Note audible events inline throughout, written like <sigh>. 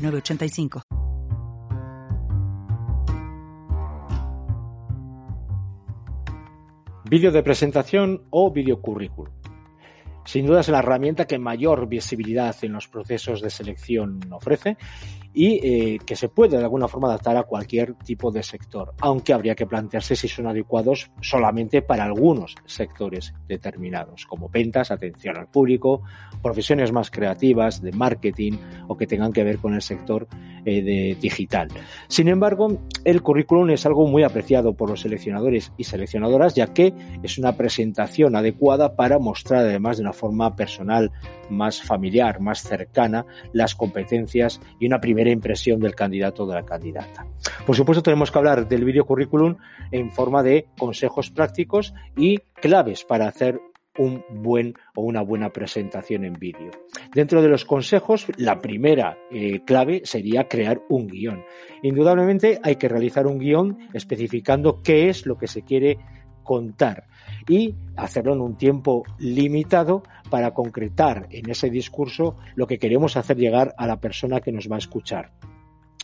985. Vídeo de presentación o video currículum. Sin duda es la herramienta que mayor visibilidad en los procesos de selección ofrece y eh, que se puede de alguna forma adaptar a cualquier tipo de sector, aunque habría que plantearse si son adecuados solamente para algunos sectores determinados, como ventas, atención al público, profesiones más creativas, de marketing o que tengan que ver con el sector eh, de digital. Sin embargo, el currículum es algo muy apreciado por los seleccionadores y seleccionadoras, ya que es una presentación adecuada para mostrar además de una forma personal, más familiar, más cercana, las competencias y una primera impresión del candidato o de la candidata. Por supuesto, tenemos que hablar del video currículum en forma de consejos prácticos y claves para hacer un buen o una buena presentación en vídeo. Dentro de los consejos, la primera eh, clave sería crear un guion. Indudablemente hay que realizar un guion especificando qué es lo que se quiere contar y hacerlo en un tiempo limitado para concretar en ese discurso lo que queremos hacer llegar a la persona que nos va a escuchar.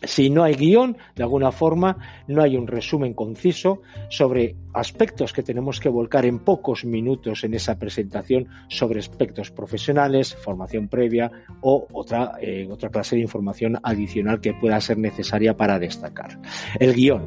Si no hay guion, de alguna forma, no hay un resumen conciso sobre aspectos que tenemos que volcar en pocos minutos en esa presentación sobre aspectos profesionales, formación previa o otra, eh, otra clase de información adicional que pueda ser necesaria para destacar. El guion.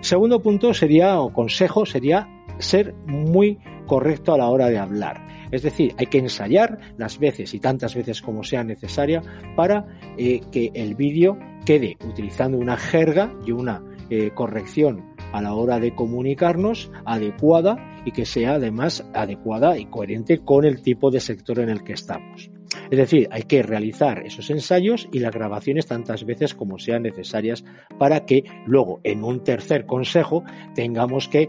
Segundo punto sería, o consejo, sería ser muy correcto a la hora de hablar. Es decir, hay que ensayar las veces y tantas veces como sea necesaria para eh, que el vídeo quede utilizando una jerga y una eh, corrección a la hora de comunicarnos adecuada y que sea además adecuada y coherente con el tipo de sector en el que estamos. Es decir, hay que realizar esos ensayos y las grabaciones tantas veces como sean necesarias para que luego en un tercer consejo tengamos que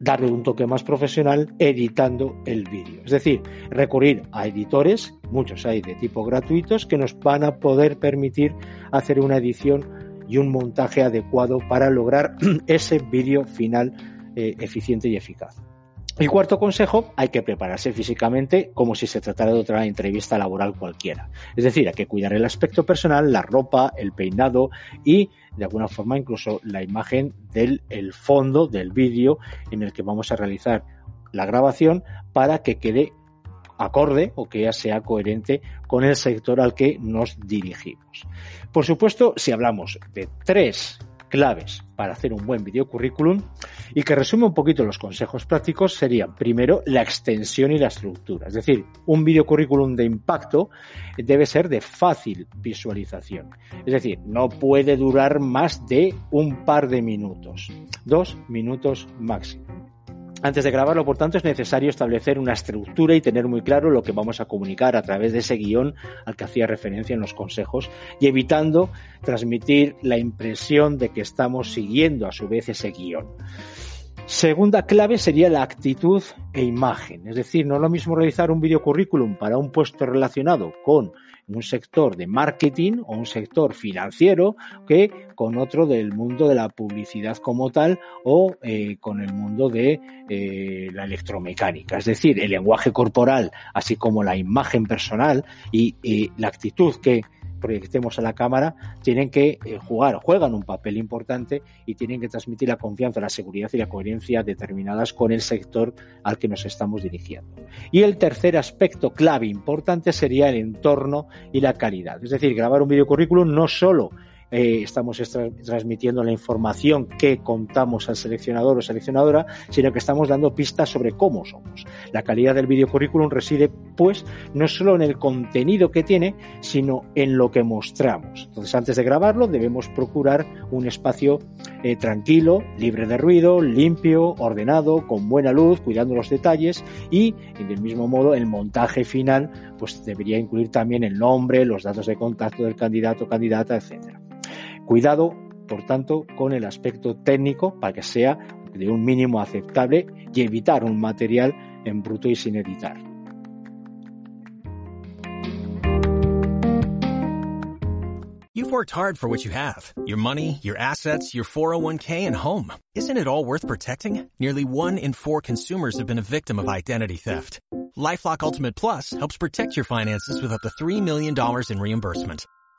darle un toque más profesional editando el vídeo. Es decir, recurrir a editores, muchos hay de tipo gratuitos, que nos van a poder permitir hacer una edición y un montaje adecuado para lograr <clears throat> ese vídeo final eh, eficiente y eficaz. El cuarto consejo, hay que prepararse físicamente como si se tratara de otra entrevista laboral cualquiera. Es decir, hay que cuidar el aspecto personal, la ropa, el peinado y de alguna forma incluso la imagen del el fondo del vídeo en el que vamos a realizar la grabación para que quede acorde o que ya sea coherente con el sector al que nos dirigimos. Por supuesto, si hablamos de tres claves para hacer un buen video currículum y que resume un poquito los consejos prácticos serían primero la extensión y la estructura. Es decir, un video currículum de impacto debe ser de fácil visualización. Es decir, no puede durar más de un par de minutos, dos minutos máximo. Antes de grabarlo, por tanto, es necesario establecer una estructura y tener muy claro lo que vamos a comunicar a través de ese guion al que hacía referencia en los consejos y evitando transmitir la impresión de que estamos siguiendo a su vez ese guion. Segunda clave sería la actitud e imagen. Es decir, no es lo mismo realizar un video currículum para un puesto relacionado con un sector de marketing o un sector financiero que con otro del mundo de la publicidad como tal o eh, con el mundo de eh, la electromecánica. Es decir, el lenguaje corporal, así como la imagen personal y la actitud que proyectemos a la cámara, tienen que eh, jugar, juegan un papel importante y tienen que transmitir la confianza, la seguridad y la coherencia determinadas con el sector al que nos estamos dirigiendo. Y el tercer aspecto clave importante sería el entorno y la calidad. Es decir, grabar un video currículum no solo eh, estamos transmitiendo la información que contamos al seleccionador o seleccionadora, sino que estamos dando pistas sobre cómo somos. La calidad del videocurrículum reside, pues, no solo en el contenido que tiene, sino en lo que mostramos. Entonces, antes de grabarlo, debemos procurar un espacio eh, tranquilo, libre de ruido, limpio, ordenado, con buena luz, cuidando los detalles y, del mismo modo, el montaje final, pues debería incluir también el nombre, los datos de contacto del candidato o candidata, etcétera. Cuidado, por tanto, con el aspecto técnico para que sea de un mínimo aceptable y evitar un material en bruto y sin editar. You've worked hard for what you have your money, your assets, your 401k, and home. Isn't it all worth protecting? Nearly one in four consumers have been a victim of identity theft. Lifelock Ultimate Plus helps protect your finances with up to $3 million in reimbursement.